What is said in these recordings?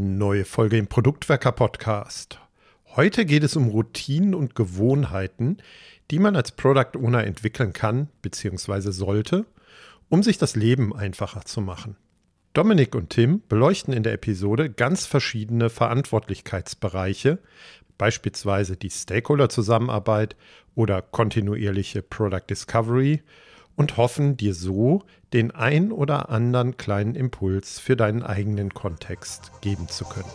Neue Folge im Produktwerker Podcast. Heute geht es um Routinen und Gewohnheiten, die man als Product Owner entwickeln kann bzw. sollte, um sich das Leben einfacher zu machen. Dominik und Tim beleuchten in der Episode ganz verschiedene Verantwortlichkeitsbereiche, beispielsweise die Stakeholder-Zusammenarbeit oder kontinuierliche Product Discovery und hoffen dir so den ein oder anderen kleinen Impuls für deinen eigenen Kontext geben zu können.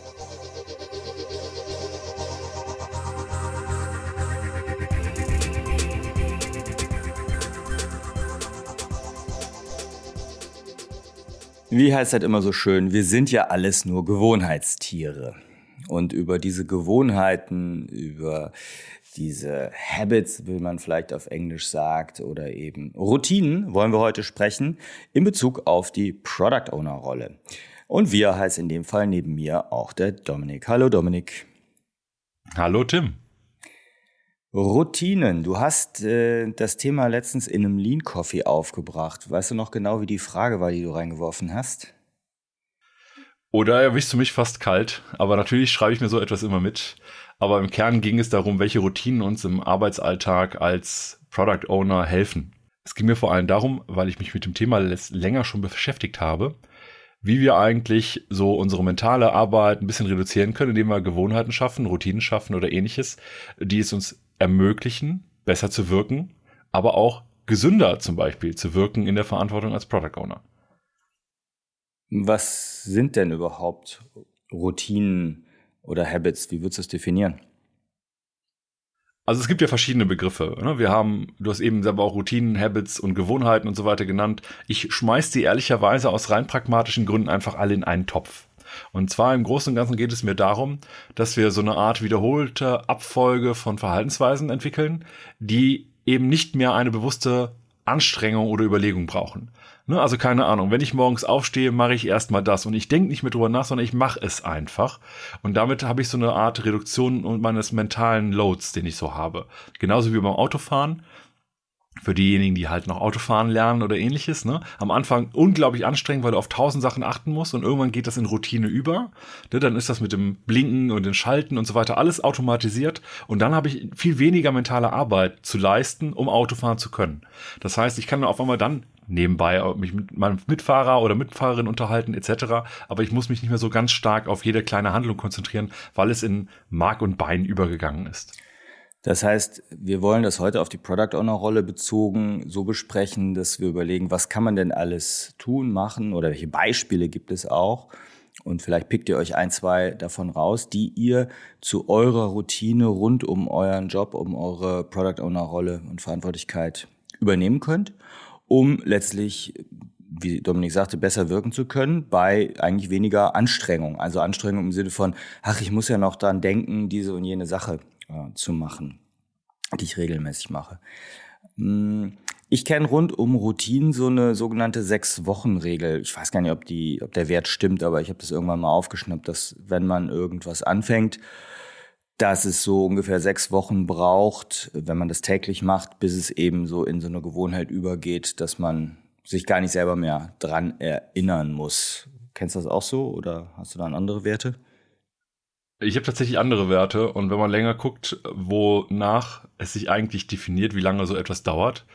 Wie heißt das immer so schön? Wir sind ja alles nur Gewohnheitstiere. Und über diese Gewohnheiten, über diese Habits, wie man vielleicht auf Englisch sagt, oder eben Routinen wollen wir heute sprechen in Bezug auf die Product Owner Rolle. Und wir heißt in dem Fall neben mir auch der Dominik. Hallo Dominik. Hallo Tim. Routinen. Du hast äh, das Thema letztens in einem Lean Coffee aufgebracht. Weißt du noch genau, wie die Frage war, die du reingeworfen hast? Oder erwischst du mich fast kalt, aber natürlich schreibe ich mir so etwas immer mit. Aber im Kern ging es darum, welche Routinen uns im Arbeitsalltag als Product Owner helfen. Es ging mir vor allem darum, weil ich mich mit dem Thema länger schon beschäftigt habe, wie wir eigentlich so unsere mentale Arbeit ein bisschen reduzieren können, indem wir Gewohnheiten schaffen, Routinen schaffen oder ähnliches, die es uns ermöglichen, besser zu wirken, aber auch gesünder zum Beispiel zu wirken in der Verantwortung als Product Owner. Was sind denn überhaupt Routinen oder Habits? Wie würdest du es definieren? Also es gibt ja verschiedene Begriffe. Ne? Wir haben, du hast eben selber auch Routinen, Habits und Gewohnheiten und so weiter genannt. Ich schmeiß die ehrlicherweise aus rein pragmatischen Gründen einfach alle in einen Topf. Und zwar im Großen und Ganzen geht es mir darum, dass wir so eine Art wiederholte Abfolge von Verhaltensweisen entwickeln, die eben nicht mehr eine bewusste Anstrengung oder Überlegung brauchen. Ne, also keine Ahnung, wenn ich morgens aufstehe, mache ich erstmal das und ich denke nicht mehr drüber nach, sondern ich mache es einfach. Und damit habe ich so eine Art Reduktion meines mentalen Loads, den ich so habe. Genauso wie beim Autofahren. Für diejenigen, die halt noch Autofahren lernen oder ähnliches, ne? Am Anfang unglaublich anstrengend, weil du auf tausend Sachen achten musst und irgendwann geht das in Routine über. Ne? Dann ist das mit dem Blinken und den Schalten und so weiter alles automatisiert und dann habe ich viel weniger mentale Arbeit zu leisten, um Autofahren zu können. Das heißt, ich kann auf einmal dann nebenbei mich mit meinem Mitfahrer oder Mitfahrerin unterhalten etc. Aber ich muss mich nicht mehr so ganz stark auf jede kleine Handlung konzentrieren, weil es in Mark und Bein übergegangen ist. Das heißt, wir wollen das heute auf die Product Owner Rolle bezogen so besprechen, dass wir überlegen, was kann man denn alles tun, machen oder welche Beispiele gibt es auch? Und vielleicht pickt ihr euch ein, zwei davon raus, die ihr zu eurer Routine rund um euren Job, um eure Product Owner Rolle und Verantwortlichkeit übernehmen könnt um letztlich, wie Dominik sagte, besser wirken zu können bei eigentlich weniger Anstrengung. Also Anstrengung im Sinne von, ach, ich muss ja noch daran denken, diese und jene Sache äh, zu machen, die ich regelmäßig mache. Hm, ich kenne rund um Routinen so eine sogenannte Sechs-Wochen-Regel. Ich weiß gar nicht, ob, die, ob der Wert stimmt, aber ich habe das irgendwann mal aufgeschnappt, dass wenn man irgendwas anfängt, dass es so ungefähr sechs Wochen braucht, wenn man das täglich macht, bis es eben so in so eine Gewohnheit übergeht, dass man sich gar nicht selber mehr dran erinnern muss. Kennst du das auch so oder hast du da andere Werte? Ich habe tatsächlich andere Werte und wenn man länger guckt, wonach es sich eigentlich definiert, wie lange so etwas dauert,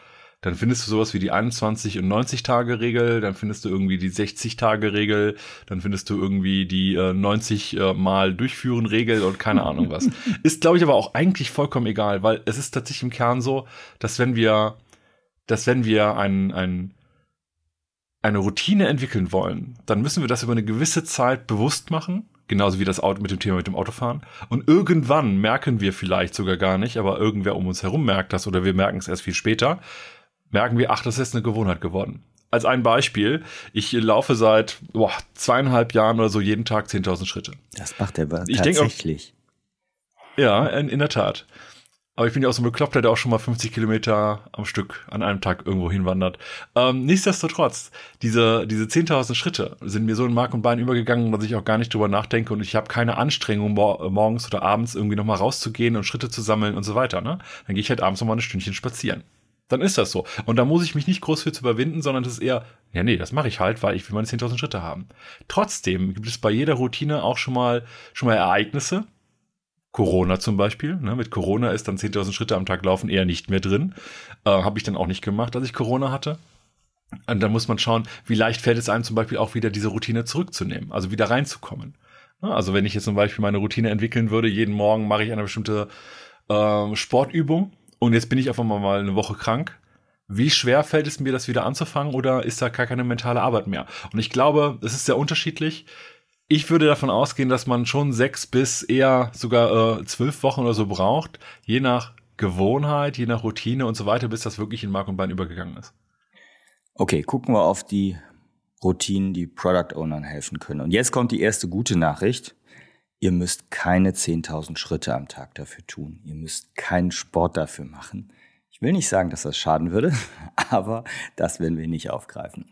dann findest du sowas wie die 21 und 90 Tage Regel, dann findest du irgendwie die 60 Tage Regel, dann findest du irgendwie die äh, 90 äh, mal durchführen Regel und keine Ahnung was. Ist glaube ich aber auch eigentlich vollkommen egal, weil es ist tatsächlich im Kern so, dass wenn wir dass wenn wir ein, ein eine Routine entwickeln wollen, dann müssen wir das über eine gewisse Zeit bewusst machen, genauso wie das Auto mit dem Thema mit dem Autofahren. Und irgendwann merken wir vielleicht sogar gar nicht, aber irgendwer um uns herum merkt das oder wir merken es erst viel später, merken wir, ach, das ist eine Gewohnheit geworden. Als ein Beispiel, ich laufe seit boah, zweieinhalb Jahren oder so jeden Tag 10.000 Schritte. Das macht er aber ich tatsächlich. Auch, ja, in, in der Tat. Aber ich bin ja auch so ein Bekloppter, der auch schon mal 50 Kilometer am Stück an einem Tag irgendwo hinwandert. Ähm, nichtsdestotrotz, diese, diese 10.000 Schritte sind mir so in Mark und Bein übergegangen, dass ich auch gar nicht drüber nachdenke und ich habe keine Anstrengung, mor morgens oder abends irgendwie nochmal rauszugehen und Schritte zu sammeln und so weiter. Ne? Dann gehe ich halt abends nochmal ein Stündchen spazieren. Dann ist das so. Und da muss ich mich nicht groß für zu überwinden, sondern das ist eher, ja, nee, das mache ich halt, weil ich will meine 10.000 Schritte haben. Trotzdem gibt es bei jeder Routine auch schon mal, schon mal Ereignisse. Corona zum Beispiel. Ne? Mit Corona ist dann 10.000 Schritte am Tag laufen eher nicht mehr drin. Äh, Habe ich dann auch nicht gemacht, als ich Corona hatte. Und dann muss man schauen, wie leicht fällt es einem zum Beispiel auch wieder diese Routine zurückzunehmen, also wieder reinzukommen. Also wenn ich jetzt zum Beispiel meine Routine entwickeln würde, jeden Morgen mache ich eine bestimmte äh, Sportübung und jetzt bin ich einfach mal eine Woche krank. Wie schwer fällt es mir, das wieder anzufangen oder ist da gar keine mentale Arbeit mehr? Und ich glaube, es ist sehr unterschiedlich. Ich würde davon ausgehen, dass man schon sechs bis eher sogar äh, zwölf Wochen oder so braucht, je nach Gewohnheit, je nach Routine und so weiter, bis das wirklich in Mark und Bein übergegangen ist. Okay, gucken wir auf die Routinen, die Product Ownern helfen können. Und jetzt kommt die erste gute Nachricht. Ihr müsst keine 10.000 Schritte am Tag dafür tun. Ihr müsst keinen Sport dafür machen. Ich will nicht sagen, dass das schaden würde, aber das werden wir nicht aufgreifen.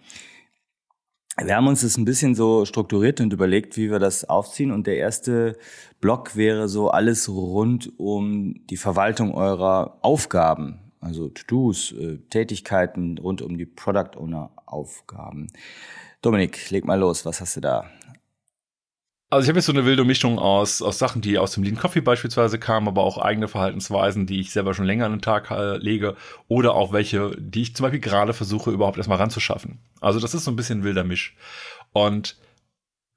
Wir haben uns das ein bisschen so strukturiert und überlegt, wie wir das aufziehen. Und der erste Block wäre so alles rund um die Verwaltung eurer Aufgaben, also To-Dos, äh, Tätigkeiten rund um die Product Owner Aufgaben. Dominik, leg mal los. Was hast du da? Also ich habe jetzt so eine wilde Mischung aus, aus Sachen, die aus dem Lean Coffee beispielsweise kamen, aber auch eigene Verhaltensweisen, die ich selber schon länger an den Tag lege oder auch welche, die ich zum Beispiel gerade versuche, überhaupt erstmal ranzuschaffen. Also das ist so ein bisschen wilder Misch. Und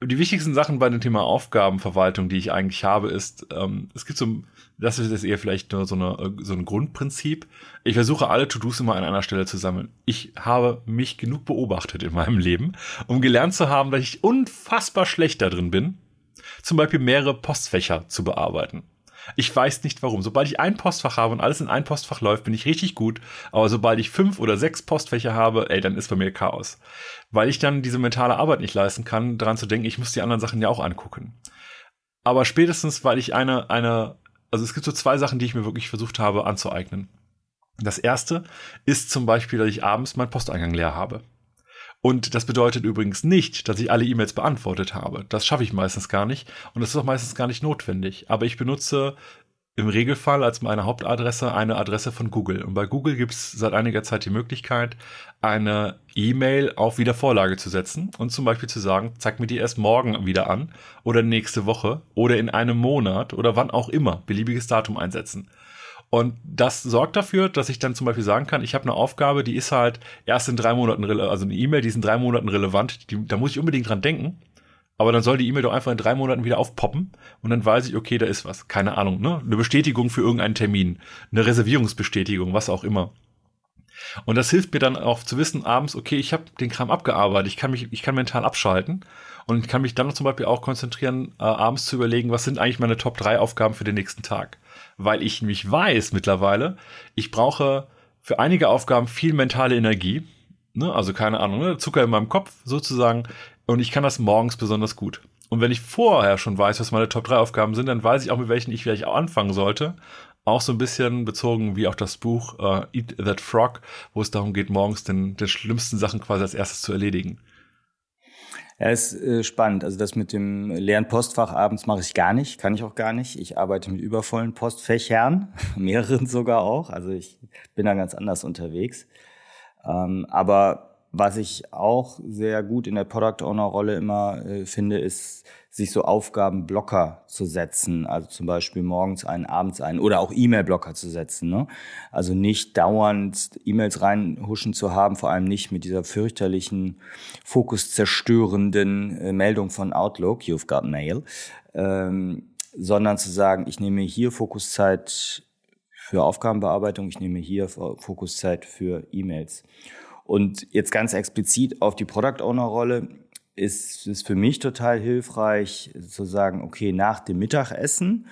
die wichtigsten Sachen bei dem Thema Aufgabenverwaltung, die ich eigentlich habe, ist, ähm, es gibt so, das ist jetzt eher vielleicht nur so, eine, so ein Grundprinzip. Ich versuche alle To-Dos immer an einer Stelle zu sammeln. Ich habe mich genug beobachtet in meinem Leben, um gelernt zu haben, dass ich unfassbar schlecht da drin bin, zum Beispiel mehrere Postfächer zu bearbeiten. Ich weiß nicht warum. Sobald ich ein Postfach habe und alles in ein Postfach läuft, bin ich richtig gut. Aber sobald ich fünf oder sechs Postfächer habe, ey, dann ist bei mir Chaos. Weil ich dann diese mentale Arbeit nicht leisten kann, daran zu denken, ich muss die anderen Sachen ja auch angucken. Aber spätestens, weil ich eine, eine, also es gibt so zwei Sachen, die ich mir wirklich versucht habe anzueignen. Das erste ist zum Beispiel, dass ich abends meinen Posteingang leer habe. Und das bedeutet übrigens nicht, dass ich alle E-Mails beantwortet habe. Das schaffe ich meistens gar nicht und das ist auch meistens gar nicht notwendig. Aber ich benutze im Regelfall als meine Hauptadresse eine Adresse von Google. Und bei Google gibt es seit einiger Zeit die Möglichkeit, eine E-Mail auf Wiedervorlage zu setzen und zum Beispiel zu sagen, zeig mir die erst morgen wieder an oder nächste Woche oder in einem Monat oder wann auch immer, beliebiges Datum einsetzen. Und das sorgt dafür, dass ich dann zum Beispiel sagen kann, ich habe eine Aufgabe, die ist halt erst in drei Monaten, also eine E-Mail, die ist in drei Monaten relevant, die, da muss ich unbedingt dran denken. Aber dann soll die E-Mail doch einfach in drei Monaten wieder aufpoppen und dann weiß ich, okay, da ist was. Keine Ahnung, ne? Eine Bestätigung für irgendeinen Termin, eine Reservierungsbestätigung, was auch immer. Und das hilft mir dann auch zu wissen, abends, okay, ich habe den Kram abgearbeitet, ich kann mich, ich kann mental abschalten und kann mich dann zum Beispiel auch konzentrieren, äh, abends zu überlegen, was sind eigentlich meine Top 3 Aufgaben für den nächsten Tag weil ich mich weiß mittlerweile, ich brauche für einige Aufgaben viel mentale Energie. Ne? Also keine Ahnung, ne? Zucker in meinem Kopf sozusagen. Und ich kann das morgens besonders gut. Und wenn ich vorher schon weiß, was meine Top 3 Aufgaben sind, dann weiß ich auch, mit welchen ich vielleicht auch anfangen sollte. Auch so ein bisschen bezogen wie auch das Buch uh, Eat That Frog, wo es darum geht, morgens den, den schlimmsten Sachen quasi als erstes zu erledigen. Ja, ist äh, spannend. Also das mit dem leeren Postfach abends mache ich gar nicht, kann ich auch gar nicht. Ich arbeite mit übervollen Postfächern, mehreren sogar auch. Also ich bin da ganz anders unterwegs. Ähm, aber was ich auch sehr gut in der Product Owner Rolle immer äh, finde, ist sich so Aufgabenblocker zu setzen, also zum Beispiel morgens einen, abends einen oder auch E-Mail-Blocker zu setzen. Ne? Also nicht dauernd E-Mails reinhuschen zu haben, vor allem nicht mit dieser fürchterlichen, fokuszerstörenden äh, Meldung von Outlook, you've got mail, ähm, sondern zu sagen, ich nehme hier Fokuszeit für Aufgabenbearbeitung, ich nehme hier Fokuszeit für E-Mails. Und jetzt ganz explizit auf die Product Owner Rolle ist es für mich total hilfreich zu sagen, okay, nach dem Mittagessen,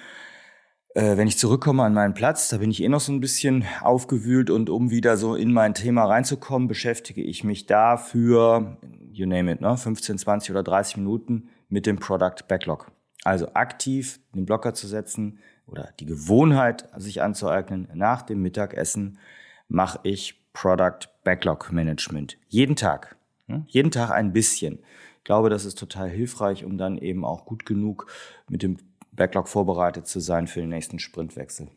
äh, wenn ich zurückkomme an meinen Platz, da bin ich eh noch so ein bisschen aufgewühlt und um wieder so in mein Thema reinzukommen, beschäftige ich mich da für, you name it, ne, 15, 20 oder 30 Minuten mit dem Product Backlog. Also aktiv den Blocker zu setzen oder die Gewohnheit sich anzueignen, nach dem Mittagessen mache ich Product Backlog Management. Jeden Tag. Jeden Tag ein bisschen glaube, das ist total hilfreich, um dann eben auch gut genug mit dem Backlog vorbereitet zu sein für den nächsten Sprintwechsel.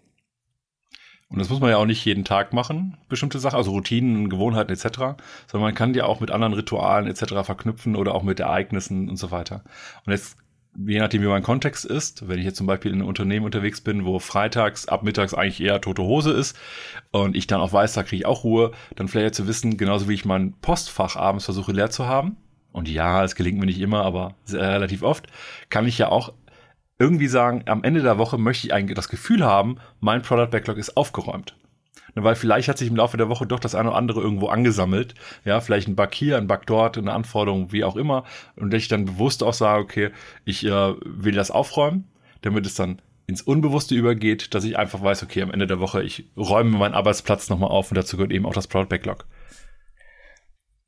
Und das muss man ja auch nicht jeden Tag machen, bestimmte Sachen, also Routinen, Gewohnheiten etc., sondern man kann die auch mit anderen Ritualen etc. verknüpfen oder auch mit Ereignissen und so weiter. Und jetzt, je nachdem, wie mein Kontext ist, wenn ich jetzt zum Beispiel in einem Unternehmen unterwegs bin, wo freitags ab mittags eigentlich eher tote Hose ist und ich dann auch weiß, da kriege ich auch Ruhe, dann vielleicht zu wissen, genauso wie ich mein Postfach abends versuche leer zu haben, und ja, es gelingt mir nicht immer, aber relativ oft, kann ich ja auch irgendwie sagen, am Ende der Woche möchte ich eigentlich das Gefühl haben, mein Product Backlog ist aufgeräumt. Ne, weil vielleicht hat sich im Laufe der Woche doch das eine oder andere irgendwo angesammelt. Ja, vielleicht ein Bug hier, ein Bug dort, eine Anforderung, wie auch immer. Und ich dann bewusst auch sage, okay, ich äh, will das aufräumen, damit es dann ins Unbewusste übergeht, dass ich einfach weiß, okay, am Ende der Woche, ich räume meinen Arbeitsplatz nochmal auf und dazu gehört eben auch das Product Backlog.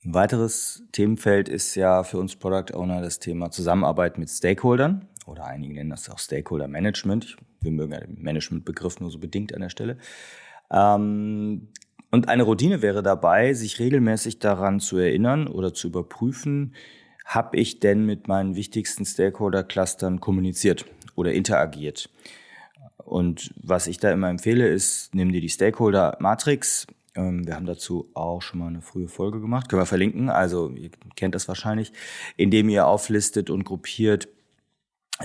Ein weiteres Themenfeld ist ja für uns Product Owner das Thema Zusammenarbeit mit Stakeholdern oder einige nennen das auch Stakeholder Management. Wir mögen ja den Management-Begriff nur so bedingt an der Stelle. Ähm, und eine Routine wäre dabei, sich regelmäßig daran zu erinnern oder zu überprüfen, habe ich denn mit meinen wichtigsten Stakeholder-Clustern kommuniziert oder interagiert. Und was ich da immer empfehle, ist, nimm dir die Stakeholder-Matrix. Ähm, wir haben dazu auch schon mal eine frühe Folge gemacht, können wir verlinken, also ihr kennt das wahrscheinlich, indem ihr auflistet und gruppiert,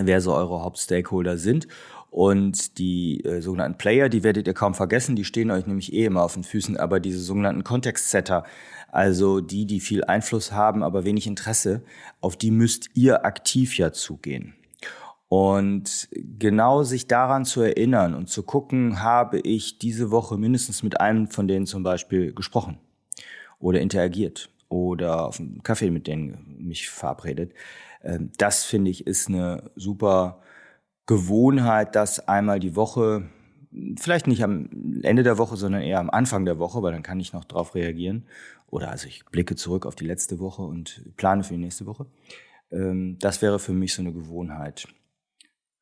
wer so eure Hauptstakeholder sind. Und die äh, sogenannten Player, die werdet ihr kaum vergessen, die stehen euch nämlich eh immer auf den Füßen, aber diese sogenannten Context-Setter, also die, die viel Einfluss haben, aber wenig Interesse, auf die müsst ihr aktiv ja zugehen. Und genau sich daran zu erinnern und zu gucken, habe ich diese Woche mindestens mit einem von denen zum Beispiel gesprochen oder interagiert oder auf einen Kaffee mit denen mich verabredet. Ähm, das finde ich ist eine super Gewohnheit, das einmal die Woche, vielleicht nicht am Ende der Woche, sondern eher am Anfang der Woche, weil dann kann ich noch drauf reagieren. Oder also ich blicke zurück auf die letzte Woche und plane für die nächste Woche. Ähm, das wäre für mich so eine Gewohnheit,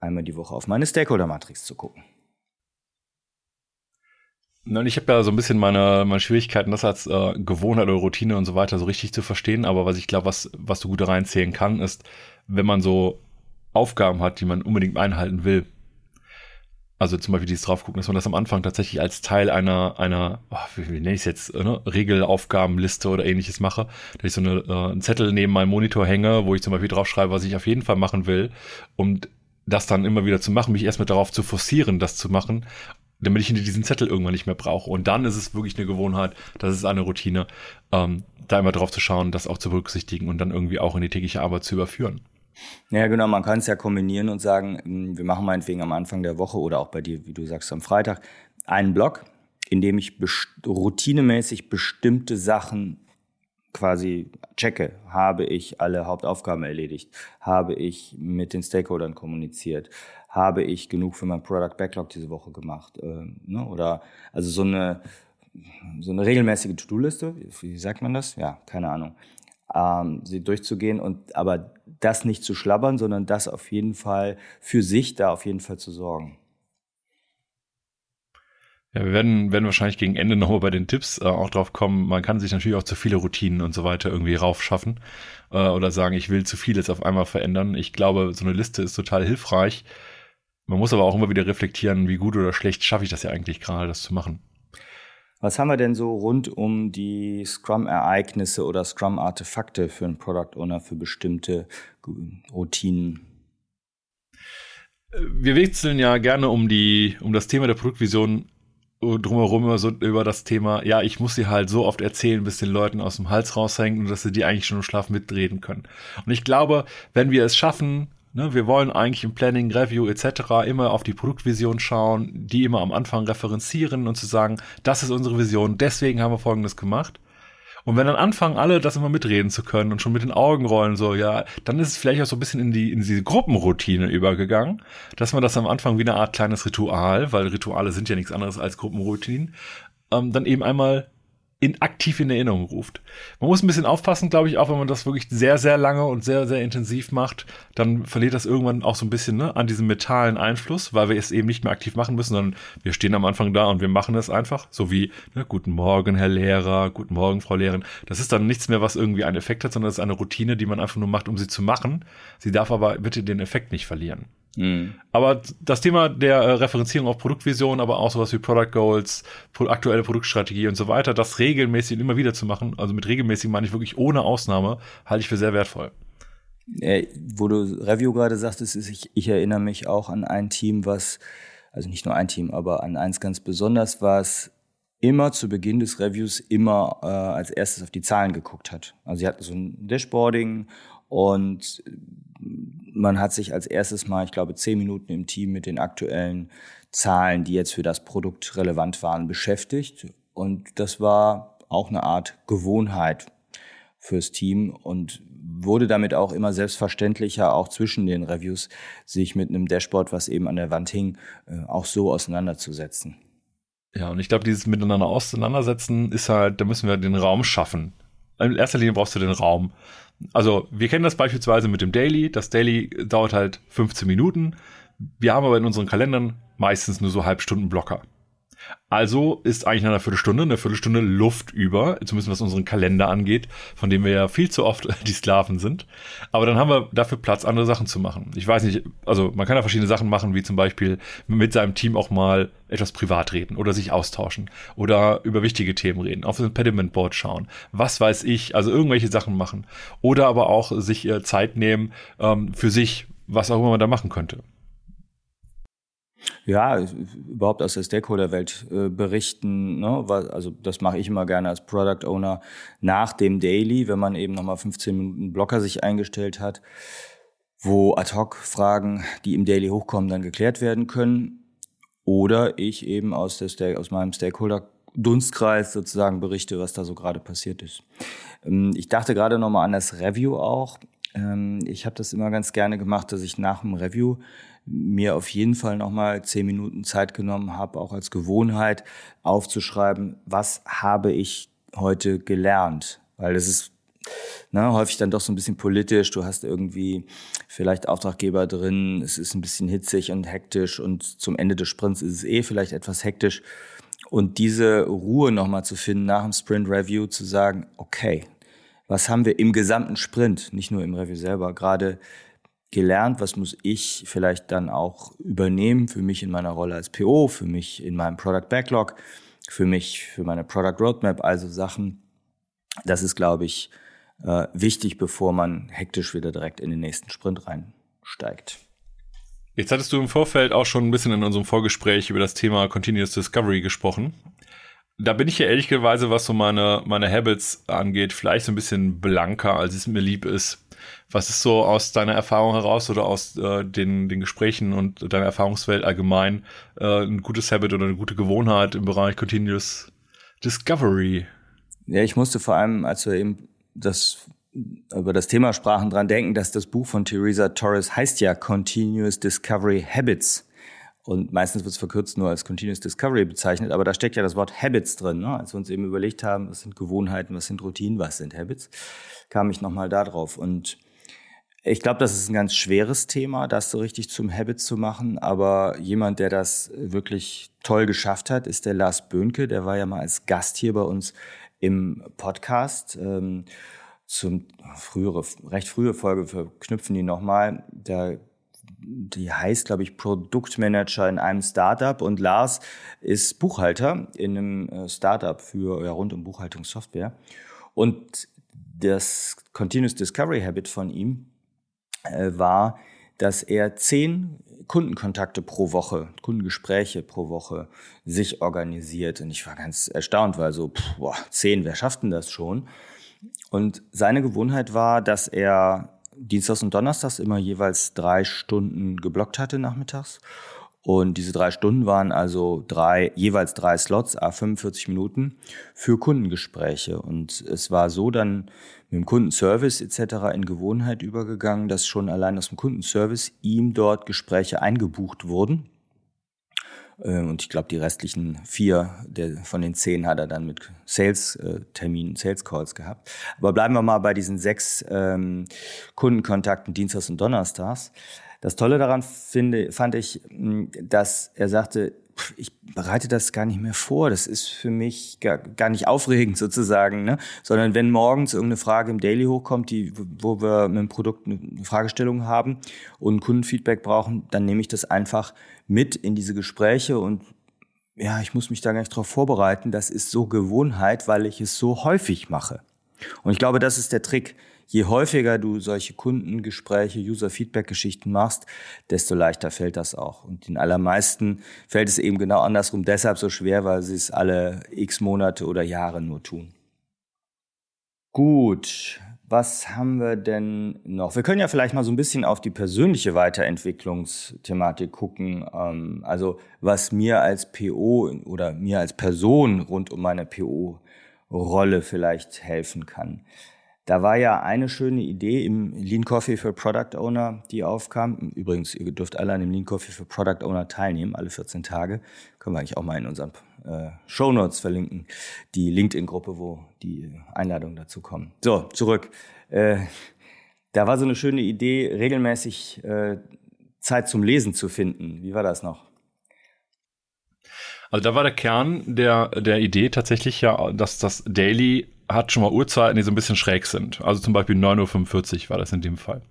einmal die Woche auf meine Stakeholder-Matrix zu gucken. Und ich habe ja so ein bisschen meine, meine Schwierigkeiten, das als äh, Gewohnheit oder Routine und so weiter so richtig zu verstehen. Aber was ich glaube, was, was du gut reinzählen kann, ist, wenn man so Aufgaben hat, die man unbedingt einhalten will. Also zum Beispiel dieses draufgucken, dass man das am Anfang tatsächlich als Teil einer, einer, oh, wie, wie nenne ich es jetzt, ne? Regelaufgabenliste oder ähnliches mache, dass ich so eine, äh, einen Zettel neben meinem Monitor hänge, wo ich zum Beispiel draufschreibe, was ich auf jeden Fall machen will, um das dann immer wieder zu machen, mich erstmal darauf zu forcieren, das zu machen damit ich diesen Zettel irgendwann nicht mehr brauche. Und dann ist es wirklich eine Gewohnheit, das ist eine Routine, ähm, da immer drauf zu schauen, das auch zu berücksichtigen und dann irgendwie auch in die tägliche Arbeit zu überführen. Ja, genau, man kann es ja kombinieren und sagen, hm, wir machen meinetwegen am Anfang der Woche oder auch bei dir, wie du sagst, am Freitag, einen Blog, in dem ich best routinemäßig bestimmte Sachen quasi checke. Habe ich alle Hauptaufgaben erledigt? Habe ich mit den Stakeholdern kommuniziert? Habe ich genug für mein Product Backlog diese Woche gemacht? Äh, ne? Oder also so eine so eine regelmäßige To-Do-Liste, wie sagt man das? Ja, keine Ahnung. Ähm, sie durchzugehen und aber das nicht zu schlabbern, sondern das auf jeden Fall für sich da auf jeden Fall zu sorgen. Ja, wir werden, werden wahrscheinlich gegen Ende nochmal bei den Tipps äh, auch drauf kommen. Man kann sich natürlich auch zu viele Routinen und so weiter irgendwie raufschaffen äh, oder sagen, ich will zu viel jetzt auf einmal verändern. Ich glaube, so eine Liste ist total hilfreich, man muss aber auch immer wieder reflektieren, wie gut oder schlecht schaffe ich das ja eigentlich gerade, das zu machen. Was haben wir denn so rund um die Scrum-Ereignisse oder Scrum-Artefakte für einen Product Owner für bestimmte Routinen? Wir wechseln ja gerne um die, um das Thema der Produktvision drumherum immer so über das Thema, ja, ich muss sie halt so oft erzählen, bis den Leuten aus dem Hals raushängen und dass sie die eigentlich schon im Schlaf mitreden können. Und ich glaube, wenn wir es schaffen, Ne, wir wollen eigentlich im Planning, Review etc. immer auf die Produktvision schauen, die immer am Anfang referenzieren und zu sagen, das ist unsere Vision, deswegen haben wir Folgendes gemacht. Und wenn dann anfangen, alle das immer mitreden zu können und schon mit den Augen rollen, so, ja, dann ist es vielleicht auch so ein bisschen in die, in diese Gruppenroutine übergegangen, dass man das am Anfang wie eine Art kleines Ritual, weil Rituale sind ja nichts anderes als Gruppenroutinen, ähm, dann eben einmal in, aktiv in Erinnerung ruft. Man muss ein bisschen aufpassen, glaube ich, auch wenn man das wirklich sehr, sehr lange und sehr, sehr intensiv macht, dann verliert das irgendwann auch so ein bisschen ne, an diesem metalen Einfluss, weil wir es eben nicht mehr aktiv machen müssen, sondern wir stehen am Anfang da und wir machen es einfach, so wie ne, Guten Morgen, Herr Lehrer, Guten Morgen, Frau Lehrerin. Das ist dann nichts mehr, was irgendwie einen Effekt hat, sondern es ist eine Routine, die man einfach nur macht, um sie zu machen. Sie darf aber bitte den Effekt nicht verlieren. Mhm. Aber das Thema der äh, Referenzierung auf Produktvision, aber auch sowas wie Product Goals, pro aktuelle Produktstrategie und so weiter, das regelmäßig immer wieder zu machen, also mit regelmäßig meine ich wirklich ohne Ausnahme, halte ich für sehr wertvoll. Äh, wo du Review gerade sagtest, ist, ich, ich erinnere mich auch an ein Team, was, also nicht nur ein Team, aber an eins ganz besonders, was immer zu Beginn des Reviews immer äh, als erstes auf die Zahlen geguckt hat. Also sie hatten so ein Dashboarding und man hat sich als erstes mal, ich glaube, zehn Minuten im Team mit den aktuellen Zahlen, die jetzt für das Produkt relevant waren, beschäftigt. Und das war auch eine Art Gewohnheit fürs Team und wurde damit auch immer selbstverständlicher, auch zwischen den Reviews, sich mit einem Dashboard, was eben an der Wand hing, äh, auch so auseinanderzusetzen. Ja, und ich glaube, dieses Miteinander auseinandersetzen ist halt, da müssen wir den Raum schaffen. In erster Linie brauchst du den Raum. Also, wir kennen das beispielsweise mit dem Daily. Das Daily dauert halt 15 Minuten. Wir haben aber in unseren Kalendern meistens nur so Halbstunden-Blocker. Also ist eigentlich nach einer Viertelstunde eine Viertelstunde Luft über, zumindest was unseren Kalender angeht, von dem wir ja viel zu oft die Sklaven sind. Aber dann haben wir dafür Platz, andere Sachen zu machen. Ich weiß nicht, also man kann ja verschiedene Sachen machen, wie zum Beispiel mit seinem Team auch mal etwas privat reden oder sich austauschen oder über wichtige Themen reden, auf das Impediment Board schauen, was weiß ich, also irgendwelche Sachen machen. Oder aber auch sich äh, Zeit nehmen ähm, für sich, was auch immer man da machen könnte. Ja, überhaupt aus der Stakeholder-Welt äh, berichten. Ne? Also das mache ich immer gerne als Product Owner nach dem Daily, wenn man eben nochmal 15 Minuten Blocker sich eingestellt hat, wo Ad-Hoc-Fragen, die im Daily hochkommen, dann geklärt werden können. Oder ich eben aus, der, aus meinem Stakeholder-Dunstkreis sozusagen berichte, was da so gerade passiert ist. Ähm, ich dachte gerade nochmal an das Review auch. Ähm, ich habe das immer ganz gerne gemacht, dass ich nach dem Review mir auf jeden Fall nochmal zehn Minuten Zeit genommen habe, auch als Gewohnheit aufzuschreiben, was habe ich heute gelernt? Weil das ist ne, häufig dann doch so ein bisschen politisch. Du hast irgendwie vielleicht Auftraggeber drin, es ist ein bisschen hitzig und hektisch und zum Ende des Sprints ist es eh vielleicht etwas hektisch. Und diese Ruhe nochmal zu finden nach dem Sprint Review, zu sagen, okay, was haben wir im gesamten Sprint, nicht nur im Review selber, gerade gelernt, was muss ich vielleicht dann auch übernehmen für mich in meiner Rolle als PO, für mich in meinem Product Backlog, für mich, für meine Product Roadmap, also Sachen. Das ist, glaube ich, äh, wichtig, bevor man hektisch wieder direkt in den nächsten Sprint reinsteigt. Jetzt hattest du im Vorfeld auch schon ein bisschen in unserem Vorgespräch über das Thema Continuous Discovery gesprochen. Da bin ich ja ehrlicherweise, was so meine, meine Habits angeht, vielleicht so ein bisschen blanker, als es mir lieb ist. Was ist so aus deiner Erfahrung heraus oder aus äh, den, den Gesprächen und deiner Erfahrungswelt allgemein äh, ein gutes Habit oder eine gute Gewohnheit im Bereich Continuous Discovery? Ja, ich musste vor allem, als wir eben das über das Thema sprachen, dran denken, dass das Buch von Theresa Torres heißt ja Continuous Discovery Habits. Und meistens wird es verkürzt nur als Continuous Discovery bezeichnet, aber da steckt ja das Wort Habits drin. Ne? Als wir uns eben überlegt haben, was sind Gewohnheiten, was sind Routinen, was sind Habits, kam ich nochmal da drauf. Und ich glaube, das ist ein ganz schweres Thema, das so richtig zum Habit zu machen. Aber jemand, der das wirklich toll geschafft hat, ist der Lars Böhnke. Der war ja mal als Gast hier bei uns im Podcast. Ähm, zum frühere, recht frühe Folge verknüpfen die nochmal. Da die heißt, glaube ich, Produktmanager in einem Startup und Lars ist Buchhalter in einem äh, Startup für ja, rund um Buchhaltungssoftware. Und das Continuous Discovery Habit von ihm äh, war, dass er zehn Kundenkontakte pro Woche, Kundengespräche pro Woche sich organisiert. Und ich war ganz erstaunt, weil so, pff, boah, zehn, wer schafft denn das schon? Und seine Gewohnheit war, dass er Dienstags und Donnerstags immer jeweils drei Stunden geblockt hatte nachmittags. Und diese drei Stunden waren also drei, jeweils drei Slots, a 45 Minuten für Kundengespräche. Und es war so dann mit dem Kundenservice etc. in Gewohnheit übergegangen, dass schon allein aus dem Kundenservice ihm dort Gespräche eingebucht wurden. Ähm, und ich glaube, die restlichen vier der, von den zehn hat er dann mit Sales-Terminen, äh, Sales-Calls gehabt. Aber bleiben wir mal bei diesen sechs ähm, Kundenkontakten Dienstags und Donnerstags. Das Tolle daran finde, fand ich, dass er sagte, ich bereite das gar nicht mehr vor. Das ist für mich gar, gar nicht aufregend sozusagen, ne? sondern wenn morgens irgendeine Frage im Daily hochkommt, die, wo wir mit dem Produkt eine Fragestellung haben und Kundenfeedback brauchen, dann nehme ich das einfach mit in diese Gespräche und ja, ich muss mich da gar nicht drauf vorbereiten. Das ist so Gewohnheit, weil ich es so häufig mache. Und ich glaube, das ist der Trick je häufiger du solche Kundengespräche, User-Feedback-Geschichten machst, desto leichter fällt das auch. Und den allermeisten fällt es eben genau andersrum deshalb so schwer, weil sie es alle x Monate oder Jahre nur tun. Gut, was haben wir denn noch? Wir können ja vielleicht mal so ein bisschen auf die persönliche Weiterentwicklungsthematik gucken. Ähm, also was mir als PO oder mir als Person rund um meine PO-Rolle vielleicht helfen kann. Da war ja eine schöne Idee im Lean Coffee für Product Owner, die aufkam. Übrigens, ihr dürft alle an dem Lean Coffee für Product Owner teilnehmen, alle 14 Tage. Können wir eigentlich auch mal in unseren äh, Show Notes verlinken, die LinkedIn-Gruppe, wo die Einladungen dazu kommen. So, zurück. Äh, da war so eine schöne Idee, regelmäßig äh, Zeit zum Lesen zu finden. Wie war das noch? Also da war der Kern der, der Idee tatsächlich ja, dass das Daily hat schon mal Uhrzeiten, die so ein bisschen schräg sind. Also zum Beispiel 9.45 Uhr war das in dem Fall.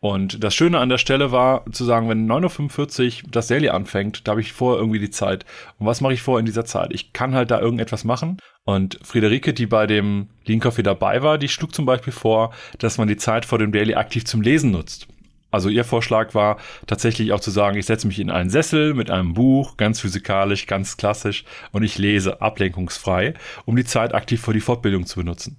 Und das Schöne an der Stelle war zu sagen, wenn 9.45 Uhr das Daily anfängt, da habe ich vor irgendwie die Zeit. Und was mache ich vor in dieser Zeit? Ich kann halt da irgendetwas machen. Und Friederike, die bei dem Lean Coffee dabei war, die schlug zum Beispiel vor, dass man die Zeit vor dem Daily aktiv zum Lesen nutzt. Also ihr Vorschlag war tatsächlich auch zu sagen, ich setze mich in einen Sessel mit einem Buch, ganz physikalisch, ganz klassisch, und ich lese ablenkungsfrei, um die Zeit aktiv für die Fortbildung zu benutzen.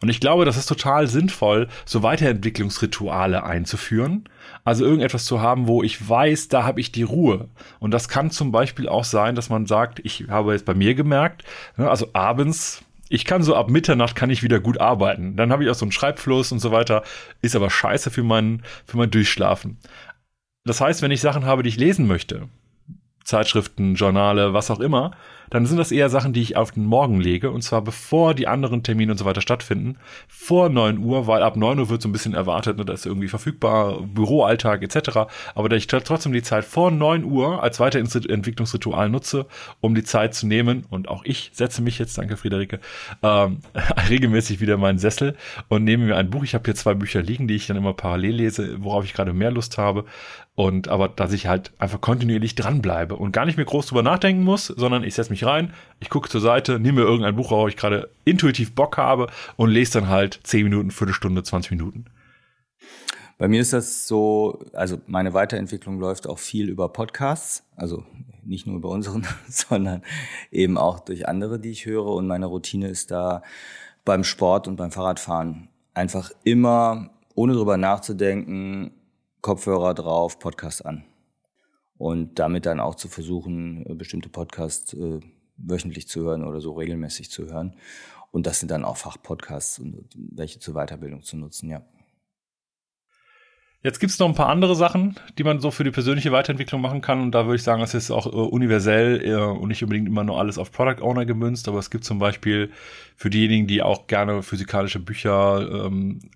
Und ich glaube, das ist total sinnvoll, so Weiterentwicklungsrituale einzuführen. Also irgendetwas zu haben, wo ich weiß, da habe ich die Ruhe. Und das kann zum Beispiel auch sein, dass man sagt, ich habe jetzt bei mir gemerkt, ne, also abends ich kann so ab Mitternacht kann ich wieder gut arbeiten. Dann habe ich auch so einen Schreibfluss und so weiter. Ist aber scheiße für mein, für mein Durchschlafen. Das heißt, wenn ich Sachen habe, die ich lesen möchte, Zeitschriften, Journale, was auch immer, dann sind das eher Sachen, die ich auf den Morgen lege und zwar bevor die anderen Termine und so weiter stattfinden, vor neun Uhr, weil ab neun Uhr wird so ein bisschen erwartet, ne, das ist irgendwie verfügbar, Büroalltag etc., aber dass ich trotzdem die Zeit vor neun Uhr als Weiterentwicklungsritual nutze, um die Zeit zu nehmen und auch ich setze mich jetzt, danke Friederike, ähm, regelmäßig wieder in meinen Sessel und nehme mir ein Buch, ich habe hier zwei Bücher liegen, die ich dann immer parallel lese, worauf ich gerade mehr Lust habe und aber, dass ich halt einfach kontinuierlich dranbleibe und gar nicht mehr groß drüber nachdenken muss, sondern ich setze mich rein, ich gucke zur Seite, nehme mir irgendein Buch, worauf ich gerade intuitiv Bock habe und lese dann halt 10 Minuten, Viertelstunde, 20 Minuten. Bei mir ist das so, also meine Weiterentwicklung läuft auch viel über Podcasts, also nicht nur über unseren, sondern eben auch durch andere, die ich höre. Und meine Routine ist da beim Sport und beim Fahrradfahren einfach immer, ohne drüber nachzudenken, Kopfhörer drauf, Podcast an. Und damit dann auch zu versuchen, bestimmte Podcasts äh, wöchentlich zu hören oder so regelmäßig zu hören. Und das sind dann auch Fachpodcasts und welche zur Weiterbildung zu nutzen, ja. Jetzt gibt's noch ein paar andere Sachen, die man so für die persönliche Weiterentwicklung machen kann. Und da würde ich sagen, das ist auch äh, universell äh, und nicht unbedingt immer nur alles auf Product Owner gemünzt. Aber es gibt zum Beispiel für diejenigen, die auch gerne physikalische Bücher ähm,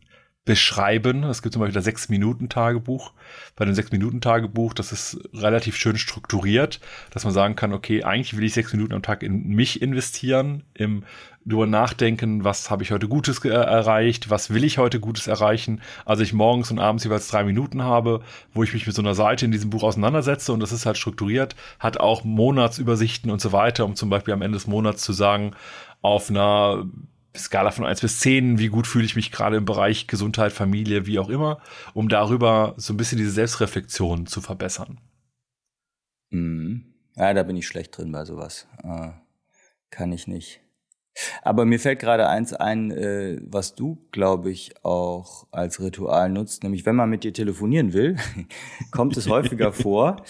beschreiben. Es gibt zum Beispiel das Sechs-Minuten-Tagebuch. Bei dem Sechs-Minuten-Tagebuch, das ist relativ schön strukturiert, dass man sagen kann, okay, eigentlich will ich sechs Minuten am Tag in mich investieren, im darüber nachdenken, was habe ich heute Gutes äh, erreicht, was will ich heute Gutes erreichen. Also ich morgens und abends jeweils drei Minuten habe, wo ich mich mit so einer Seite in diesem Buch auseinandersetze und das ist halt strukturiert, hat auch Monatsübersichten und so weiter, um zum Beispiel am Ende des Monats zu sagen, auf einer Skala von 1 bis 10, wie gut fühle ich mich gerade im Bereich Gesundheit, Familie, wie auch immer, um darüber so ein bisschen diese Selbstreflexion zu verbessern. Mhm. Ja, da bin ich schlecht drin bei sowas. Äh, kann ich nicht. Aber mir fällt gerade eins ein, äh, was du, glaube ich, auch als Ritual nutzt, nämlich wenn man mit dir telefonieren will, kommt es häufiger vor,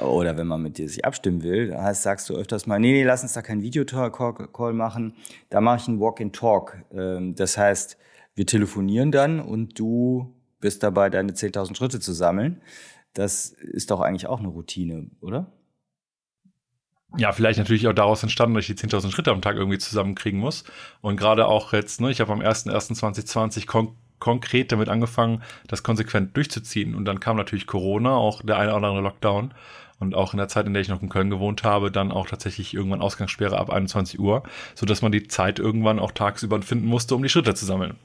oder wenn man mit dir sich abstimmen will, heißt, sagst du öfters mal, nee, nee, lass uns da keinen Videocall machen, da mache ich einen Walk-and-Talk. Ähm, das heißt, wir telefonieren dann und du bist dabei, deine 10.000 Schritte zu sammeln. Das ist doch eigentlich auch eine Routine, oder? Ja, vielleicht natürlich auch daraus entstanden, dass ich die 10.000 Schritte am Tag irgendwie zusammenkriegen muss. Und gerade auch jetzt, ne, ich habe am 1.1.2020 kon konkret damit angefangen, das konsequent durchzuziehen. Und dann kam natürlich Corona, auch der eine oder andere Lockdown. und auch in der Zeit, in der ich noch in Köln gewohnt habe, dann auch tatsächlich irgendwann Ausgangssperre ab 21 Uhr, so dass man die Zeit irgendwann auch tagsüber finden musste, um die Schritte zu sammeln.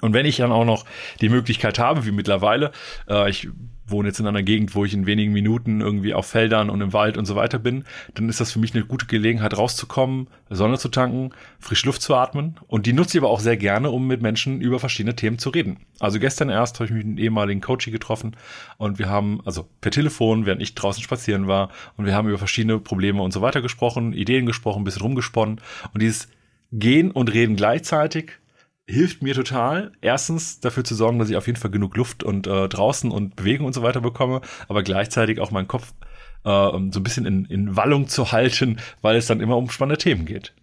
Und wenn ich dann auch noch die Möglichkeit habe, wie mittlerweile, äh, ich wohne jetzt in einer Gegend, wo ich in wenigen Minuten irgendwie auf Feldern und im Wald und so weiter bin, dann ist das für mich eine gute Gelegenheit, rauszukommen, Sonne zu tanken, frisch Luft zu atmen. Und die nutze ich aber auch sehr gerne, um mit Menschen über verschiedene Themen zu reden. Also gestern erst habe ich mich mit einem ehemaligen Coach getroffen und wir haben, also per Telefon, während ich draußen spazieren war, und wir haben über verschiedene Probleme und so weiter gesprochen, Ideen gesprochen, ein bisschen rumgesponnen. Und dieses Gehen und Reden gleichzeitig hilft mir total. Erstens dafür zu sorgen, dass ich auf jeden Fall genug Luft und äh, draußen und Bewegung und so weiter bekomme, aber gleichzeitig auch meinen Kopf äh, so ein bisschen in, in Wallung zu halten, weil es dann immer um spannende Themen geht.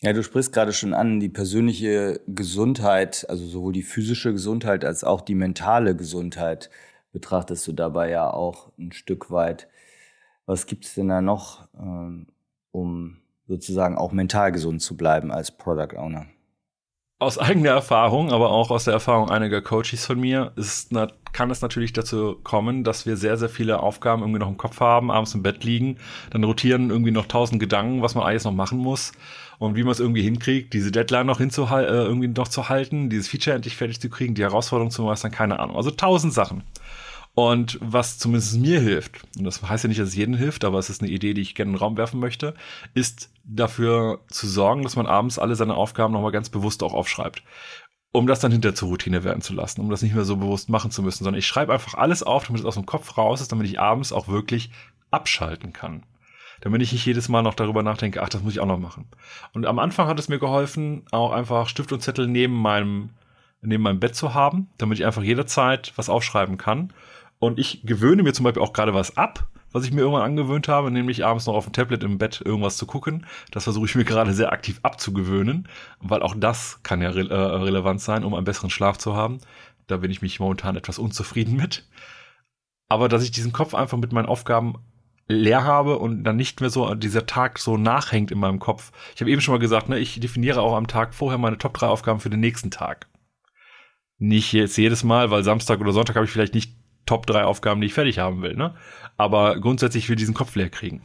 Ja, du sprichst gerade schon an, die persönliche Gesundheit, also sowohl die physische Gesundheit als auch die mentale Gesundheit betrachtest du dabei ja auch ein Stück weit. Was gibt es denn da noch, ähm, um sozusagen auch mental gesund zu bleiben als Product Owner? Aus eigener Erfahrung, aber auch aus der Erfahrung einiger Coaches von mir, ist, kann es natürlich dazu kommen, dass wir sehr, sehr viele Aufgaben irgendwie noch im Kopf haben, abends im Bett liegen, dann rotieren irgendwie noch tausend Gedanken, was man alles noch machen muss und wie man es irgendwie hinkriegt, diese Deadline noch hinzuhalten, äh, irgendwie noch zu halten, dieses Feature endlich fertig zu kriegen, die Herausforderung zu meistern, keine Ahnung. Also tausend Sachen. Und was zumindest mir hilft, und das heißt ja nicht, dass es jedem hilft, aber es ist eine Idee, die ich gerne in den Raum werfen möchte, ist dafür zu sorgen, dass man abends alle seine Aufgaben nochmal ganz bewusst auch aufschreibt. Um das dann hinter zur Routine werden zu lassen, um das nicht mehr so bewusst machen zu müssen, sondern ich schreibe einfach alles auf, damit es aus dem Kopf raus ist, damit ich abends auch wirklich abschalten kann. Damit ich nicht jedes Mal noch darüber nachdenke, ach, das muss ich auch noch machen. Und am Anfang hat es mir geholfen, auch einfach Stift und Zettel neben meinem, neben meinem Bett zu haben, damit ich einfach jederzeit was aufschreiben kann und ich gewöhne mir zum Beispiel auch gerade was ab, was ich mir irgendwann angewöhnt habe, nämlich abends noch auf dem Tablet im Bett irgendwas zu gucken. Das versuche ich mir gerade sehr aktiv abzugewöhnen, weil auch das kann ja re äh, relevant sein, um einen besseren Schlaf zu haben. Da bin ich mich momentan etwas unzufrieden mit. Aber dass ich diesen Kopf einfach mit meinen Aufgaben leer habe und dann nicht mehr so dieser Tag so nachhängt in meinem Kopf. Ich habe eben schon mal gesagt, ne, ich definiere auch am Tag vorher meine Top 3 Aufgaben für den nächsten Tag. Nicht jetzt jedes Mal, weil Samstag oder Sonntag habe ich vielleicht nicht Top 3 Aufgaben, die ich fertig haben will. Ne? Aber grundsätzlich will diesen Kopf leer kriegen.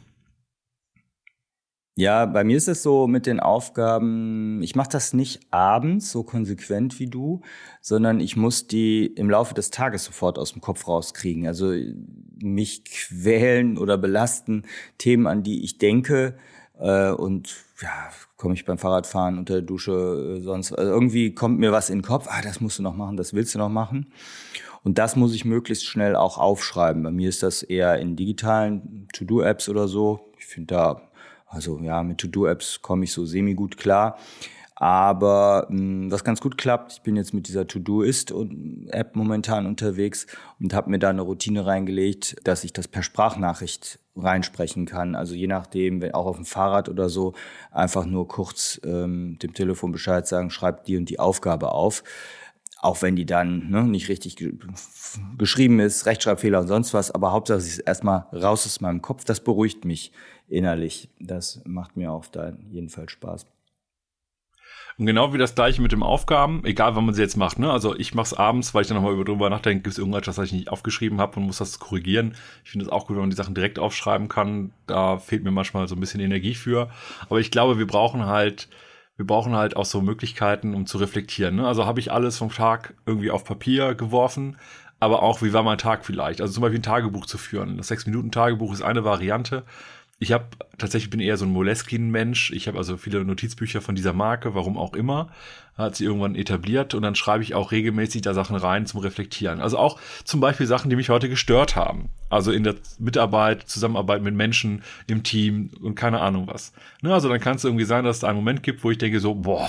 Ja, bei mir ist es so mit den Aufgaben, ich mache das nicht abends so konsequent wie du, sondern ich muss die im Laufe des Tages sofort aus dem Kopf rauskriegen. Also mich quälen oder belasten Themen, an die ich denke äh, und ja, komme ich beim Fahrradfahren unter der Dusche äh, sonst also irgendwie kommt mir was in den Kopf, ah, das musst du noch machen, das willst du noch machen. Und das muss ich möglichst schnell auch aufschreiben. Bei mir ist das eher in digitalen To-Do-Apps oder so. Ich finde da, also ja, mit To-Do-Apps komme ich so semi-gut klar. Aber mh, hm, was ganz gut klappt, ich bin jetzt mit dieser To-Do-Ist-App momentan unterwegs und habe mir da eine Routine reingelegt, dass ich das per Sprachnachricht reinsprechen kann. Also je nachdem, wenn auch auf dem Fahrrad oder so, einfach nur kurz ähm, dem Telefon Bescheid sagen, schreib die und die Aufgabe auf auch wenn die dann ne, nicht richtig ge geschrieben ist, Rechtschreibfehler und sonst was, aber Hauptsache sie ist erstmal raus aus meinem Kopf, das beruhigt mich innerlich. Das macht mir auch da jedenfalls Spaß. Und genau wie das gleiche mit den Aufgaben, egal wann man sie jetzt macht, ne? Also ich mache es abends, weil ich dann nochmal drüber nachdenke, gibt es irgendwas, was ich nicht aufgeschrieben habe und muss das korrigieren. Ich finde es auch gut, wenn man die Sachen direkt aufschreiben kann. Da fehlt mir manchmal so ein bisschen Energie für. Aber ich glaube, wir brauchen halt wir brauchen halt auch so Möglichkeiten, um zu reflektieren. Ne? Also habe ich alles vom Tag irgendwie auf Papier geworfen, aber auch, wie war mein Tag vielleicht? Also zum Beispiel ein Tagebuch zu führen. Das Sechs-Minuten-Tagebuch ist eine Variante. Ich habe tatsächlich bin eher so ein Moleskine-Mensch. Ich habe also viele Notizbücher von dieser Marke, warum auch immer hat sie irgendwann etabliert und dann schreibe ich auch regelmäßig da Sachen rein zum Reflektieren. Also auch zum Beispiel Sachen, die mich heute gestört haben. Also in der Mitarbeit, Zusammenarbeit mit Menschen im Team und keine Ahnung was. Ne, also dann kann es irgendwie sein, dass es einen Moment gibt, wo ich denke so, boah,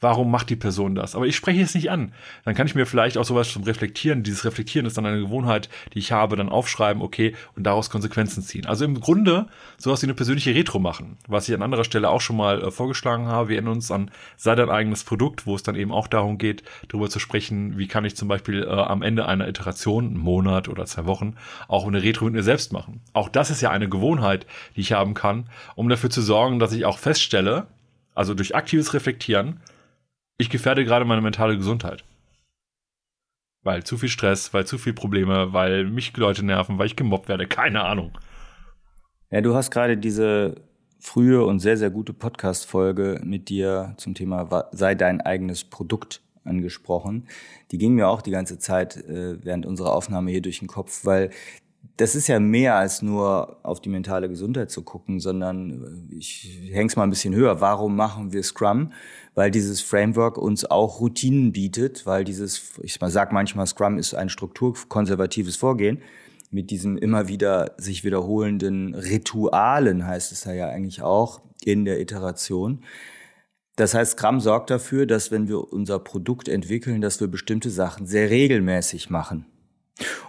warum macht die Person das? Aber ich spreche es nicht an. Dann kann ich mir vielleicht auch sowas zum Reflektieren, dieses Reflektieren ist dann eine Gewohnheit, die ich habe, dann aufschreiben, okay, und daraus Konsequenzen ziehen. Also im Grunde sowas wie eine persönliche Retro machen, was ich an anderer Stelle auch schon mal äh, vorgeschlagen habe. Wir erinnern uns an, sei dein eigenes Produkt, wo es dann eben auch darum geht, darüber zu sprechen, wie kann ich zum Beispiel äh, am Ende einer Iteration, einen Monat oder zwei Wochen, auch eine Retro mit mir selbst machen. Auch das ist ja eine Gewohnheit, die ich haben kann, um dafür zu sorgen, dass ich auch feststelle, also durch aktives Reflektieren, ich gefährde gerade meine mentale Gesundheit. Weil zu viel Stress, weil zu viel Probleme, weil mich Leute nerven, weil ich gemobbt werde, keine Ahnung. Ja, du hast gerade diese frühe und sehr, sehr gute Podcast-Folge mit dir zum Thema sei dein eigenes Produkt angesprochen. Die ging mir auch die ganze Zeit äh, während unserer Aufnahme hier durch den Kopf, weil das ist ja mehr als nur auf die mentale Gesundheit zu gucken, sondern äh, ich hänge es mal ein bisschen höher. Warum machen wir Scrum? Weil dieses Framework uns auch Routinen bietet, weil dieses, ich sag manchmal, Scrum ist ein strukturkonservatives Vorgehen mit diesem immer wieder sich wiederholenden Ritualen, heißt es ja eigentlich auch in der Iteration. Das heißt, Scrum sorgt dafür, dass wenn wir unser Produkt entwickeln, dass wir bestimmte Sachen sehr regelmäßig machen.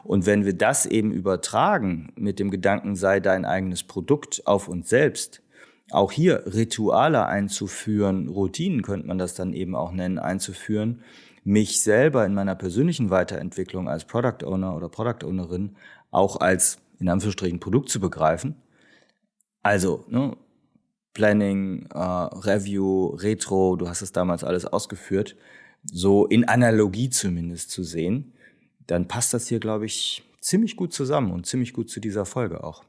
Und wenn wir das eben übertragen mit dem Gedanken, sei dein eigenes Produkt auf uns selbst, auch hier Rituale einzuführen, Routinen könnte man das dann eben auch nennen, einzuführen, mich selber in meiner persönlichen Weiterentwicklung als Product Owner oder Product Ownerin auch als in Anführungsstrichen Produkt zu begreifen. Also, ne, Planning, äh, Review, Retro, du hast es damals alles ausgeführt, so in Analogie zumindest zu sehen, dann passt das hier, glaube ich, ziemlich gut zusammen und ziemlich gut zu dieser Folge auch.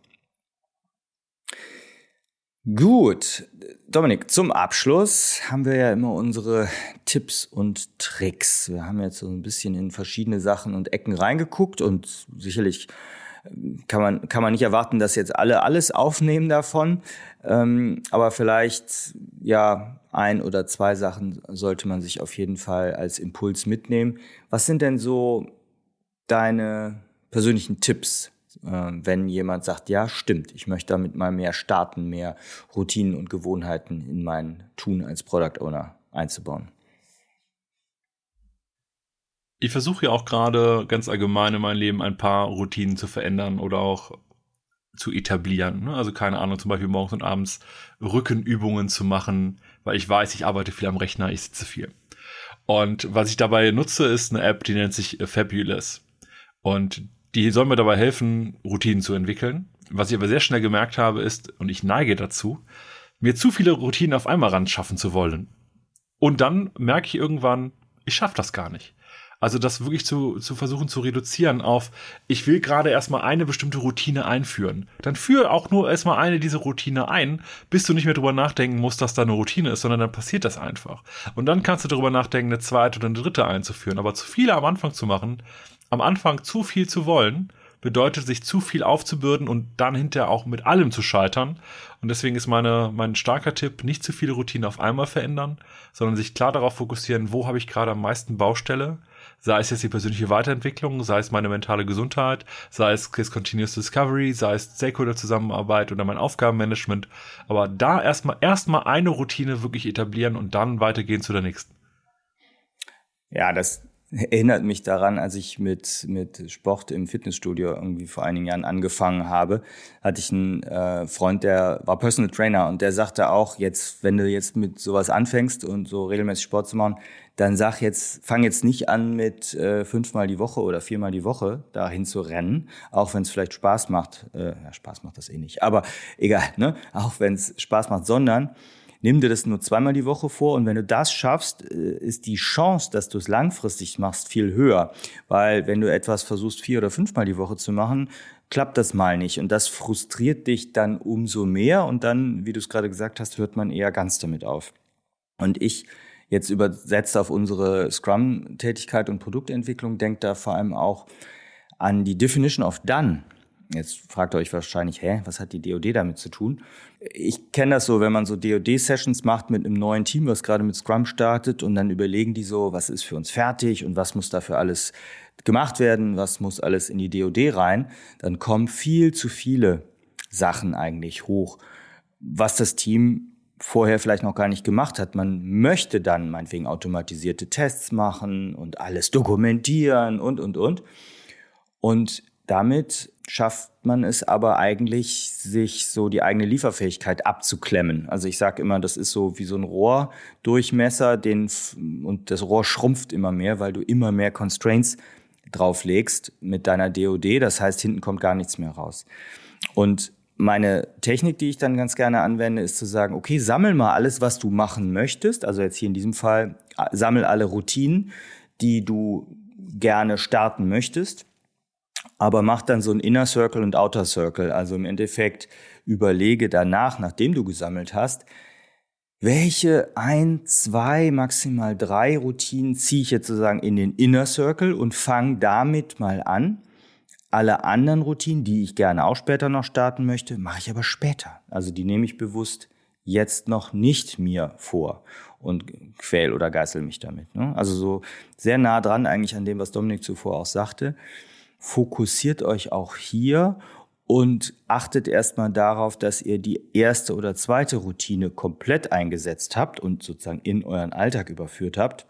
Gut, Dominik, zum Abschluss haben wir ja immer unsere Tipps und Tricks. Wir haben jetzt so ein bisschen in verschiedene Sachen und Ecken reingeguckt und sicherlich kann man, kann man nicht erwarten, dass jetzt alle alles aufnehmen davon. Ähm, aber vielleicht, ja, ein oder zwei Sachen sollte man sich auf jeden Fall als Impuls mitnehmen. Was sind denn so deine persönlichen Tipps, wenn jemand sagt, ja, stimmt, ich möchte damit mal mehr starten, mehr Routinen und Gewohnheiten in mein Tun als Product Owner einzubauen? ich versuche ja auch gerade ganz allgemein in meinem Leben ein paar Routinen zu verändern oder auch zu etablieren. Ne? Also keine Ahnung, zum Beispiel morgens und abends Rückenübungen zu machen, weil ich weiß, ich arbeite viel am Rechner, ich sitze viel. Und was ich dabei nutze, ist eine App, die nennt sich Fabulous. Und die soll mir dabei helfen, Routinen zu entwickeln. Was ich aber sehr schnell gemerkt habe, ist, und ich neige dazu, mir zu viele Routinen auf einmal ran schaffen zu wollen. Und dann merke ich irgendwann, ich schaffe das gar nicht. Also das wirklich zu, zu versuchen zu reduzieren auf, ich will gerade erstmal eine bestimmte Routine einführen. Dann führe auch nur erstmal eine dieser Routine ein, bis du nicht mehr drüber nachdenken musst, dass da eine Routine ist, sondern dann passiert das einfach. Und dann kannst du darüber nachdenken, eine zweite oder eine dritte einzuführen. Aber zu viele am Anfang zu machen, am Anfang zu viel zu wollen, bedeutet sich zu viel aufzubürden und dann hinterher auch mit allem zu scheitern. Und deswegen ist meine, mein starker Tipp, nicht zu viele Routinen auf einmal verändern, sondern sich klar darauf fokussieren, wo habe ich gerade am meisten Baustelle sei es jetzt die persönliche Weiterentwicklung, sei es meine mentale Gesundheit, sei es Continuous Discovery, sei es Stakeholder-Zusammenarbeit oder mein Aufgabenmanagement. Aber da erstmal erstmal eine Routine wirklich etablieren und dann weitergehen zu der nächsten. Ja, das erinnert mich daran, als ich mit, mit Sport im Fitnessstudio irgendwie vor einigen Jahren angefangen habe, hatte ich einen äh, Freund, der war Personal Trainer und der sagte auch, jetzt, wenn du jetzt mit sowas anfängst und so regelmäßig Sport zu machen, dann sag jetzt, fang jetzt nicht an mit äh, fünfmal die Woche oder viermal die Woche dahin zu rennen, auch wenn es vielleicht Spaß macht. Äh, ja, Spaß macht das eh nicht, aber egal, ne? Auch wenn es Spaß macht, sondern nimm dir das nur zweimal die Woche vor und wenn du das schaffst, äh, ist die Chance, dass du es langfristig machst, viel höher. Weil wenn du etwas versuchst, vier oder fünfmal die Woche zu machen, klappt das mal nicht. Und das frustriert dich dann umso mehr und dann, wie du es gerade gesagt hast, hört man eher ganz damit auf. Und ich jetzt übersetzt auf unsere Scrum-Tätigkeit und Produktentwicklung, denkt da vor allem auch an die Definition of Done. Jetzt fragt ihr euch wahrscheinlich, hä, was hat die DOD damit zu tun? Ich kenne das so, wenn man so DOD-Sessions macht mit einem neuen Team, was gerade mit Scrum startet und dann überlegen die so, was ist für uns fertig und was muss dafür alles gemacht werden, was muss alles in die DOD rein, dann kommen viel zu viele Sachen eigentlich hoch, was das Team vorher vielleicht noch gar nicht gemacht hat. Man möchte dann meinetwegen automatisierte Tests machen und alles dokumentieren und, und, und. Und damit schafft man es aber eigentlich, sich so die eigene Lieferfähigkeit abzuklemmen. Also ich sage immer, das ist so wie so ein Rohrdurchmesser, den und das Rohr schrumpft immer mehr, weil du immer mehr Constraints drauflegst mit deiner DOD. Das heißt, hinten kommt gar nichts mehr raus. Und meine Technik, die ich dann ganz gerne anwende, ist zu sagen, okay, sammel mal alles, was du machen möchtest. Also jetzt hier in diesem Fall, sammel alle Routinen, die du gerne starten möchtest. Aber mach dann so ein Inner Circle und Outer Circle. Also im Endeffekt überlege danach, nachdem du gesammelt hast, welche ein, zwei, maximal drei Routinen ziehe ich jetzt sozusagen in den Inner Circle und fange damit mal an. Alle anderen Routinen, die ich gerne auch später noch starten möchte, mache ich aber später. Also die nehme ich bewusst jetzt noch nicht mir vor und quäl oder geißel mich damit. Ne? Also so sehr nah dran eigentlich an dem, was Dominik zuvor auch sagte. Fokussiert euch auch hier und achtet erstmal darauf, dass ihr die erste oder zweite Routine komplett eingesetzt habt und sozusagen in euren Alltag überführt habt,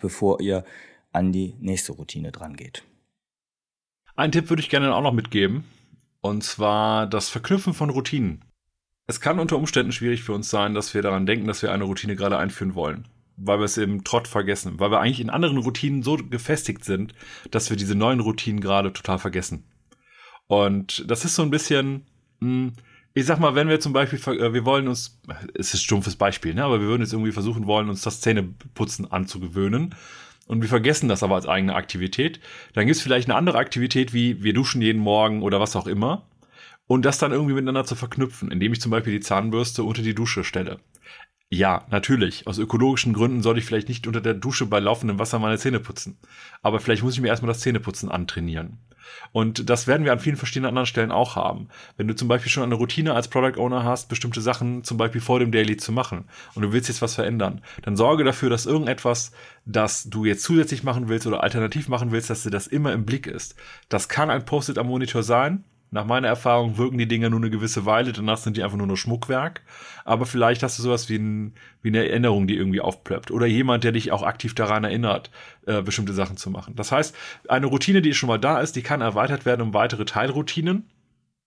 bevor ihr an die nächste Routine dran geht. Einen Tipp würde ich gerne auch noch mitgeben, und zwar das Verknüpfen von Routinen. Es kann unter Umständen schwierig für uns sein, dass wir daran denken, dass wir eine Routine gerade einführen wollen, weil wir es im Trott vergessen, weil wir eigentlich in anderen Routinen so gefestigt sind, dass wir diese neuen Routinen gerade total vergessen. Und das ist so ein bisschen, hm, ich sag mal, wenn wir zum Beispiel, äh, wir wollen uns, es ist ein stumpfes Beispiel, ne, aber wir würden jetzt irgendwie versuchen wollen, uns das Zähneputzen anzugewöhnen und wir vergessen das aber als eigene Aktivität, dann gibt es vielleicht eine andere Aktivität wie wir duschen jeden Morgen oder was auch immer und das dann irgendwie miteinander zu verknüpfen, indem ich zum Beispiel die Zahnbürste unter die Dusche stelle. Ja, natürlich. Aus ökologischen Gründen soll ich vielleicht nicht unter der Dusche bei laufendem Wasser meine Zähne putzen. Aber vielleicht muss ich mir erstmal das Zähneputzen antrainieren. Und das werden wir an vielen verschiedenen anderen Stellen auch haben. Wenn du zum Beispiel schon eine Routine als Product Owner hast, bestimmte Sachen zum Beispiel vor dem Daily zu machen und du willst jetzt was verändern, dann sorge dafür, dass irgendetwas, das du jetzt zusätzlich machen willst oder alternativ machen willst, dass dir das immer im Blick ist. Das kann ein Post-it am Monitor sein, nach meiner Erfahrung wirken die Dinger nur eine gewisse Weile, danach sind die einfach nur noch Schmuckwerk. Aber vielleicht hast du sowas wie, ein, wie eine Erinnerung, die irgendwie aufplöppt. Oder jemand, der dich auch aktiv daran erinnert, äh, bestimmte Sachen zu machen. Das heißt, eine Routine, die schon mal da ist, die kann erweitert werden um weitere Teilroutinen.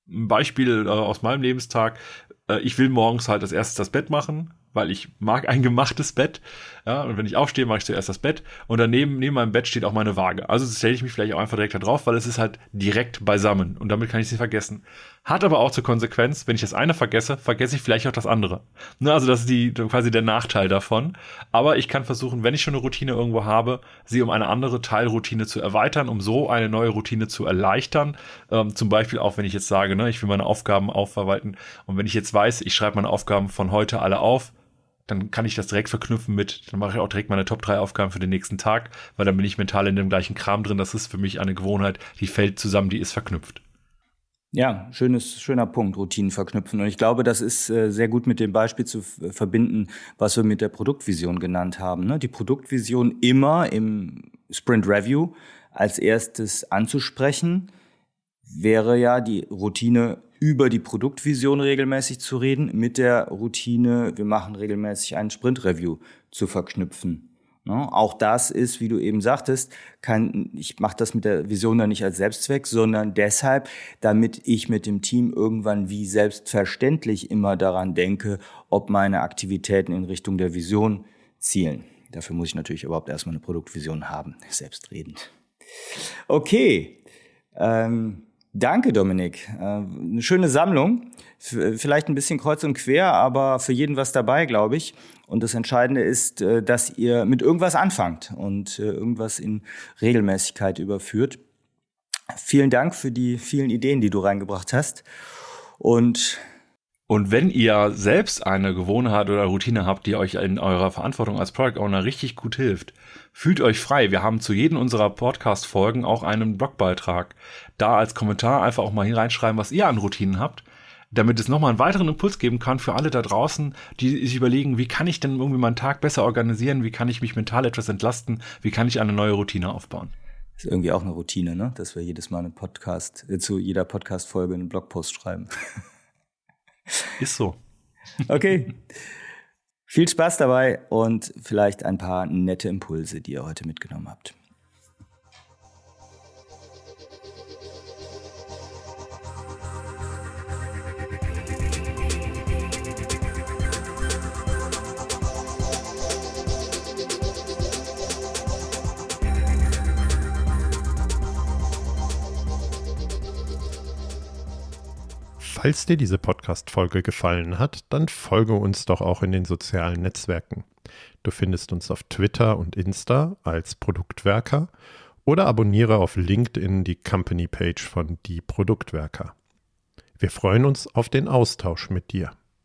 Ein Beispiel äh, aus meinem Lebenstag. Äh, ich will morgens halt als erstes das Bett machen weil ich mag ein gemachtes Bett. Ja, und wenn ich aufstehe, mache ich zuerst das Bett. Und daneben, neben meinem Bett steht auch meine Waage. Also stelle ich mich vielleicht auch einfach direkt da drauf, weil es ist halt direkt beisammen. Und damit kann ich sie vergessen. Hat aber auch zur Konsequenz, wenn ich das eine vergesse, vergesse ich vielleicht auch das andere. Ne, also das ist die, quasi der Nachteil davon. Aber ich kann versuchen, wenn ich schon eine Routine irgendwo habe, sie um eine andere Teilroutine zu erweitern, um so eine neue Routine zu erleichtern. Ähm, zum Beispiel auch, wenn ich jetzt sage, ne, ich will meine Aufgaben aufverwalten. Und wenn ich jetzt weiß, ich schreibe meine Aufgaben von heute alle auf, dann kann ich das direkt verknüpfen mit, dann mache ich auch direkt meine Top 3 Aufgaben für den nächsten Tag, weil dann bin ich mental in dem gleichen Kram drin. Das ist für mich eine Gewohnheit, die fällt zusammen, die ist verknüpft. Ja, schönes, schöner Punkt, Routinen verknüpfen. Und ich glaube, das ist äh, sehr gut mit dem Beispiel zu verbinden, was wir mit der Produktvision genannt haben. Ne? Die Produktvision immer im Sprint Review als erstes anzusprechen, wäre ja die Routine über die Produktvision regelmäßig zu reden, mit der Routine, wir machen regelmäßig einen Sprint-Review zu verknüpfen. Ne? Auch das ist, wie du eben sagtest, kann, ich mache das mit der Vision dann nicht als Selbstzweck, sondern deshalb, damit ich mit dem Team irgendwann wie selbstverständlich immer daran denke, ob meine Aktivitäten in Richtung der Vision zielen. Dafür muss ich natürlich überhaupt erstmal eine Produktvision haben, selbstredend. Okay. Ähm, Danke, Dominik. Äh, eine schöne Sammlung. Vielleicht ein bisschen kreuz und quer, aber für jeden was dabei, glaube ich. Und das Entscheidende ist, äh, dass ihr mit irgendwas anfangt und äh, irgendwas in Regelmäßigkeit überführt. Vielen Dank für die vielen Ideen, die du reingebracht hast. Und und wenn ihr selbst eine Gewohnheit oder Routine habt, die euch in eurer Verantwortung als Product Owner richtig gut hilft, fühlt euch frei. Wir haben zu jedem unserer Podcast-Folgen auch einen Blogbeitrag. Da als Kommentar einfach auch mal hineinschreiben, was ihr an Routinen habt, damit es nochmal einen weiteren Impuls geben kann für alle da draußen, die sich überlegen, wie kann ich denn irgendwie meinen Tag besser organisieren, wie kann ich mich mental etwas entlasten, wie kann ich eine neue Routine aufbauen. Ist irgendwie auch eine Routine, ne? dass wir jedes Mal einen Podcast, äh, zu jeder Podcast-Folge einen Blogpost schreiben. Ist so. Okay. Viel Spaß dabei und vielleicht ein paar nette Impulse, die ihr heute mitgenommen habt. Falls dir diese Podcast-Folge gefallen hat, dann folge uns doch auch in den sozialen Netzwerken. Du findest uns auf Twitter und Insta als Produktwerker oder abonniere auf LinkedIn die Company Page von Die Produktwerker. Wir freuen uns auf den Austausch mit dir.